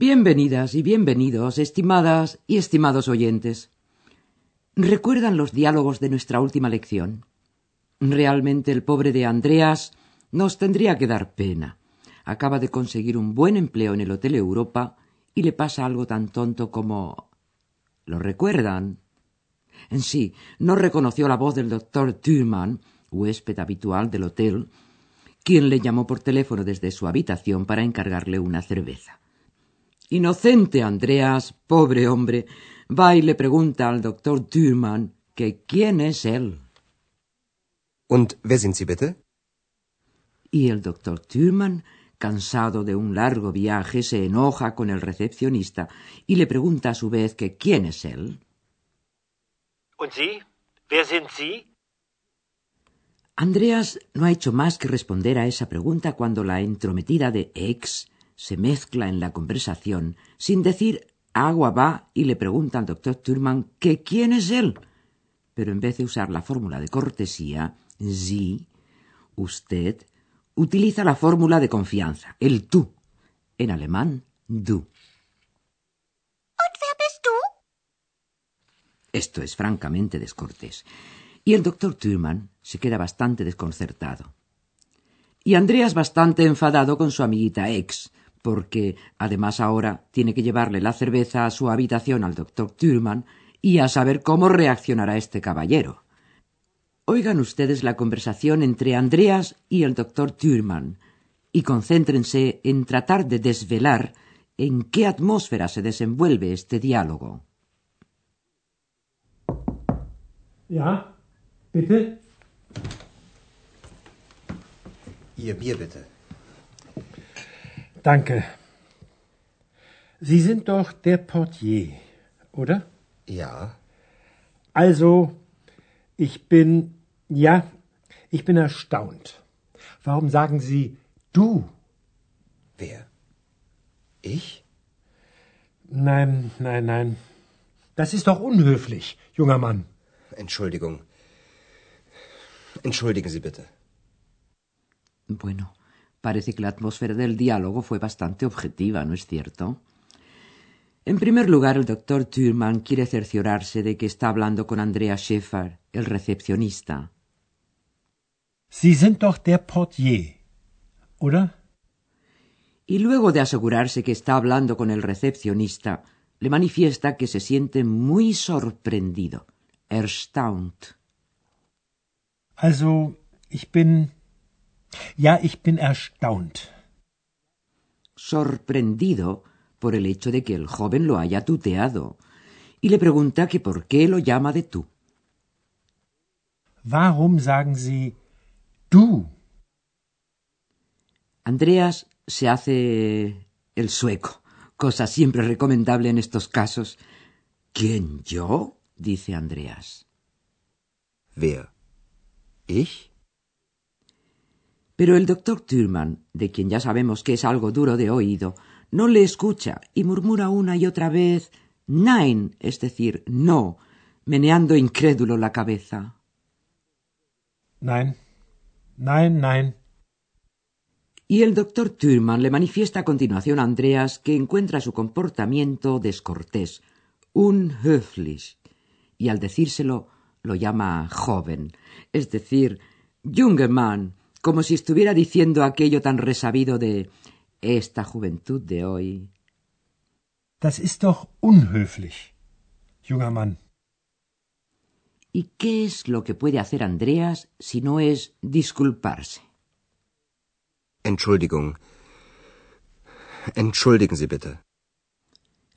Bienvenidas y bienvenidos, estimadas y estimados oyentes. ¿Recuerdan los diálogos de nuestra última lección? Realmente el pobre de Andreas nos tendría que dar pena. Acaba de conseguir un buen empleo en el Hotel Europa y le pasa algo tan tonto como... ¿Lo recuerdan? En sí, no reconoció la voz del doctor Thurman, huésped habitual del hotel, quien le llamó por teléfono desde su habitación para encargarle una cerveza. Inocente Andreas, pobre hombre, va y le pregunta al doctor Thurman que quién es él. Und wer sind Sie bitte? Y el doctor Thurman, cansado de un largo viaje, se enoja con el recepcionista y le pregunta a su vez que quién es él. Und Sie? Wer sind Sie? Andreas no ha hecho más que responder a esa pregunta cuando la entrometida de ex se mezcla en la conversación sin decir agua va y le pregunta al doctor Thurman que quién es él. Pero en vez de usar la fórmula de cortesía, Sie, usted, utiliza la fórmula de confianza, el tú. En alemán, du? Esto es francamente descortés. Y el doctor Thurman se queda bastante desconcertado. Y Andreas bastante enfadado con su amiguita ex, porque además ahora tiene que llevarle la cerveza a su habitación al doctor Thurman y a saber cómo reaccionará este caballero. Oigan ustedes la conversación entre Andreas y el doctor Thurman y concéntrense en tratar de desvelar en qué atmósfera se desenvuelve este diálogo. Ja, bitte? Ihr Bier bitte. Danke. Sie sind doch der Portier, oder? Ja. Also, ich bin, ja, ich bin erstaunt. Warum sagen Sie du? Wer? Ich? Nein, nein, nein. Das ist doch unhöflich, junger Mann. Entschuldigung. Entschuldigen Sie bitte. Bueno, parece que la atmósfera del diálogo fue bastante objetiva, ¿no es cierto? En primer lugar, el doctor Thurman quiere cerciorarse de que está hablando con Andrea Schäfer, el recepcionista. Sie sind doch der Portier, oder? Y luego de asegurarse que está hablando con el recepcionista, le manifiesta que se siente muy sorprendido, erstaunt. Also, ich bin. Ja, ich bin erstaunt. sorprendido por el hecho de que el joven lo haya tuteado, y le pregunta que por qué lo llama de tú. Warum sagen Sie du? Andreas se hace el sueco, cosa siempre recomendable en estos casos. ¿Quién yo? dice Andreas. Wer? Ich? Pero el doctor Thurman, de quien ya sabemos que es algo duro de oído, no le escucha y murmura una y otra vez Nein, es decir, no, meneando incrédulo la cabeza. Nein. Nein, nein. Y el doctor Thurman le manifiesta a continuación a Andreas que encuentra su comportamiento descortés, unhöflich, y al decírselo lo llama joven, es decir, como si estuviera diciendo aquello tan resabido de esta juventud de hoy. Das ist doch unhöflich, junger Mann. ¿Y qué es lo que puede hacer Andreas si no es disculparse? Entschuldigung. Entschuldigen Sie bitte.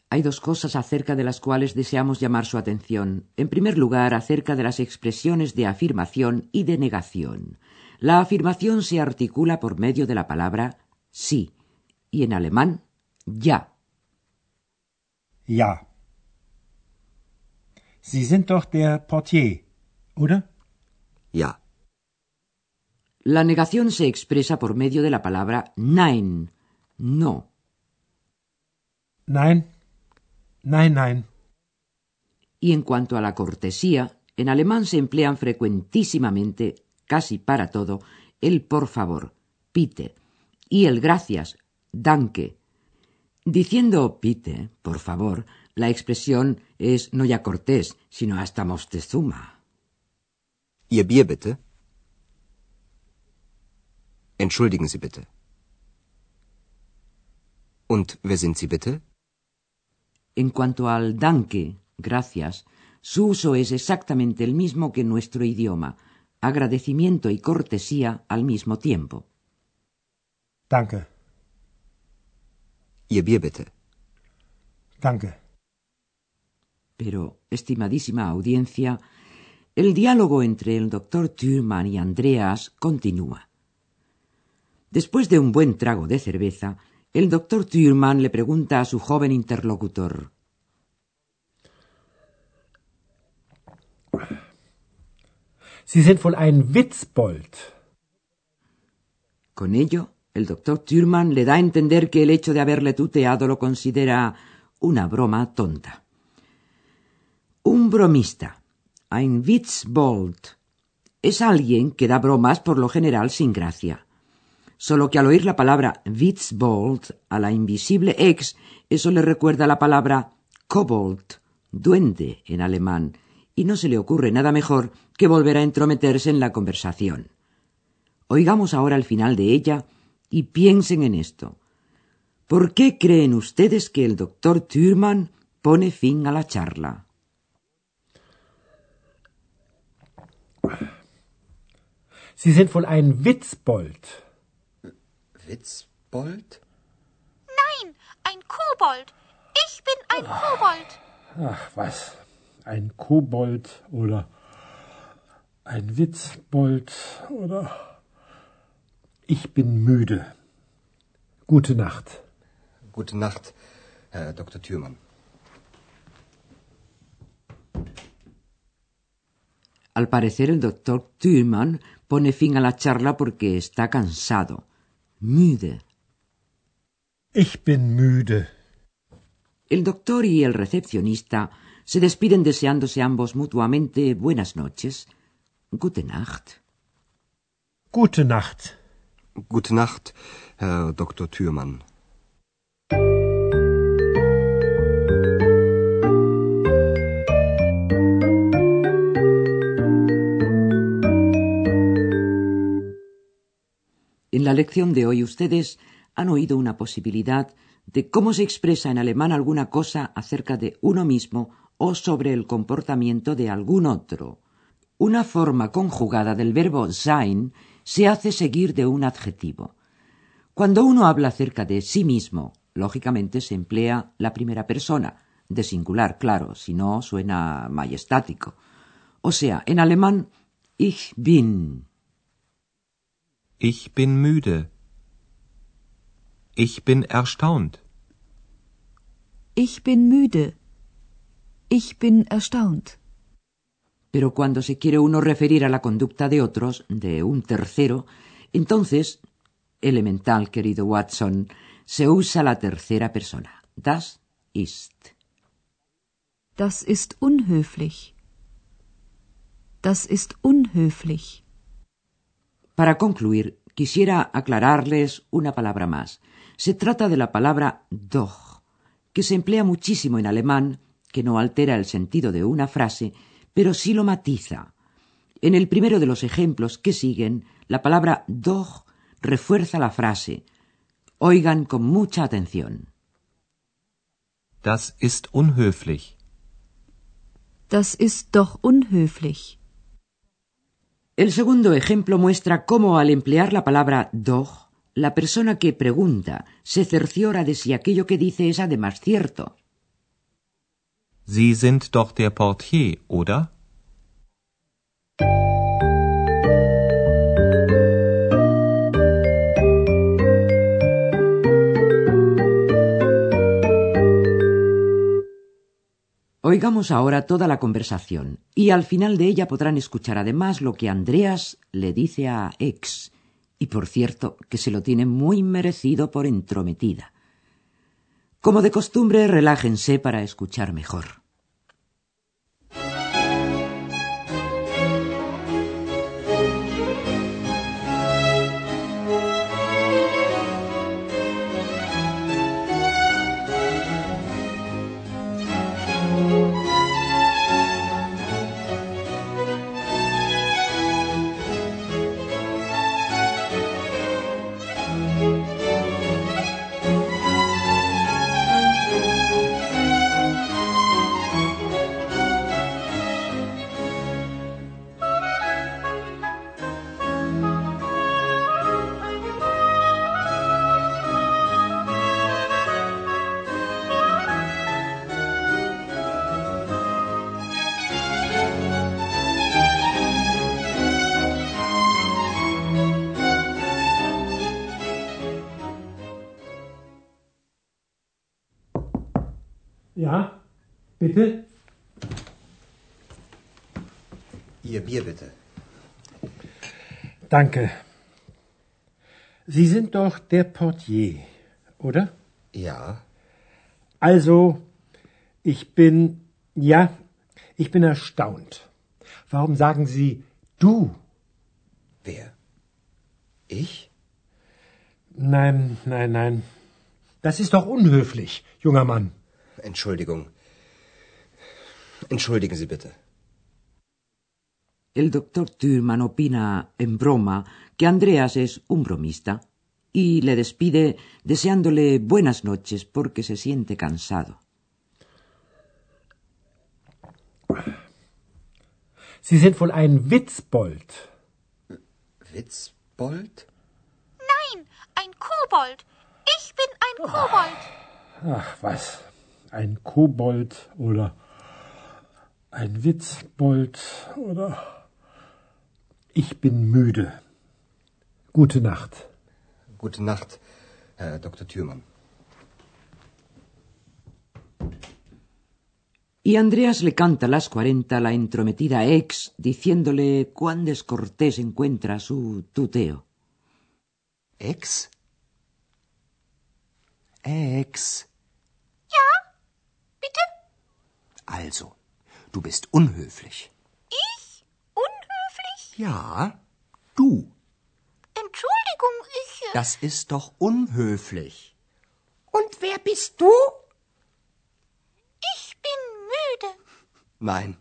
Hay dos cosas acerca de las cuales deseamos llamar su atención. En primer lugar, acerca de las expresiones de afirmación y de negación. La afirmación se articula por medio de la palabra sí y en alemán ya. Ja. Sie sind doch der Portier, oder? Ja. La negación se expresa por medio de la palabra nein, no. Nein. Nein, nein. Y en cuanto a la cortesía, en alemán se emplean frecuentísimamente, casi para todo, el por favor, pite, y el gracias, danke. Diciendo pite, por favor, la expresión es no ya cortés, sino hasta mostezuma. Ihr Bier bitte. Entschuldigen Sie bitte. Und wer sind Sie bitte? En cuanto al danke, gracias, su uso es exactamente el mismo que en nuestro idioma, agradecimiento y cortesía al mismo tiempo. Danke. Ihr Bier bitte. Danke. Pero, estimadísima audiencia, el diálogo entre el doctor Thürmann y Andreas continúa. Después de un buen trago de cerveza, el doctor Thürmann le pregunta a su joven interlocutor. Witzbold. Con ello, el doctor Thürmann le da a entender que el hecho de haberle tuteado lo considera una broma tonta. Un bromista, ein Witzbold, es alguien que da bromas por lo general sin gracia. Solo que al oír la palabra Witzbold a la invisible ex, eso le recuerda la palabra Kobold, duende en alemán, y no se le ocurre nada mejor que volver a entrometerse en la conversación. Oigamos ahora el final de ella y piensen en esto. ¿Por qué creen ustedes que el doctor Thürmann pone fin a la charla? Sie sind wohl ein Witzbold. Witzbold? Nein, ein Kobold. Ich bin ein Kobold. Ach, was? Ein Kobold oder ein Witzbold oder... Ich bin müde. Gute Nacht. Gute Nacht, Herr Dr. Thürmann. Al parecer el doctor Thürmann pone fin a la charla porque está cansado. Müde. Ich bin müde. El doctor y el recepcionista se despiden deseándose ambos mutuamente buenas noches. Gute Nacht. Gute Nacht. Gute Nacht, Herr Dr. Thürmann. En la lección de hoy ustedes han oído una posibilidad de cómo se expresa en alemán alguna cosa acerca de uno mismo o sobre el comportamiento de algún otro. Una forma conjugada del verbo sein se hace seguir de un adjetivo. Cuando uno habla acerca de sí mismo, lógicamente se emplea la primera persona, de singular, claro, si no suena majestático. O sea, en alemán, ich bin. Ich bin müde. Ich bin erstaunt. Ich bin müde. Ich bin erstaunt. Pero cuando se quiere uno referir a la conducta de otros, de un tercero, entonces, elemental, querido Watson, se usa la tercera persona. Das ist. Das ist unhöflich. Das ist unhöflich. Para concluir, quisiera aclararles una palabra más. Se trata de la palabra doch, que se emplea muchísimo en alemán, que no altera el sentido de una frase, pero sí lo matiza. En el primero de los ejemplos que siguen, la palabra doch refuerza la frase. Oigan con mucha atención. Das ist unhöflich. Das ist doch unhöflich. El segundo ejemplo muestra cómo al emplear la palabra doch, la persona que pregunta se cerciora de si aquello que dice es además cierto. Sie sind doch der Portier, oder? Oigamos ahora toda la conversación y al final de ella podrán escuchar además lo que Andreas le dice a Ex, y por cierto que se lo tiene muy merecido por entrometida. Como de costumbre, relájense para escuchar mejor. Ja, bitte? Ihr Bier bitte. Danke. Sie sind doch der Portier, oder? Ja. Also, ich bin, ja, ich bin erstaunt. Warum sagen Sie du? Wer? Ich? Nein, nein, nein. Das ist doch unhöflich, junger Mann. Entschuldigung. Entschuldigen Sie bitte. El doctor Thürmann opina en broma que Andreas es un bromista y le despide deseándole buenas noches porque se siente cansado. Sie sind wohl ein Witzbold. Witzbold? Nein, ein Kobold. Ich bin ein Kobold. Ach, was? Ein Kobold oder ein Witzbold oder... Ich bin müde. Gute Nacht. Gute Nacht, Herr Dr. Thürmann. Y Andreas le canta a las cuarenta la entrometida ex, diciéndole cuán descortés encuentra su tuteo. Ex? Ex. Also, du bist unhöflich. Ich? Unhöflich? Ja, du. Entschuldigung, ich. äh, Das ist doch unhöflich. Und wer bist du? Ich bin müde. Nein,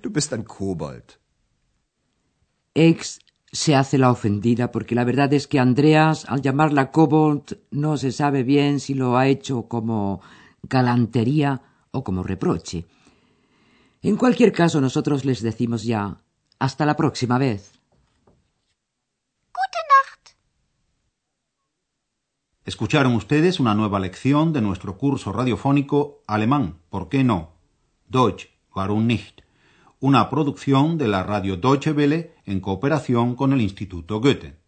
du bist ein Kobold. Ex se hace la ofendida porque la verdad es que Andreas, al llamarla Kobold, no se sabe bien si lo ha hecho como galantería o como reproche. En cualquier caso, nosotros les decimos ya hasta la próxima vez. Gute Nacht. Escucharon ustedes una nueva lección de nuestro curso radiofónico Alemán, ¿por qué no? Deutsch, warum nicht? Una producción de la radio Deutsche Welle en cooperación con el Instituto Goethe.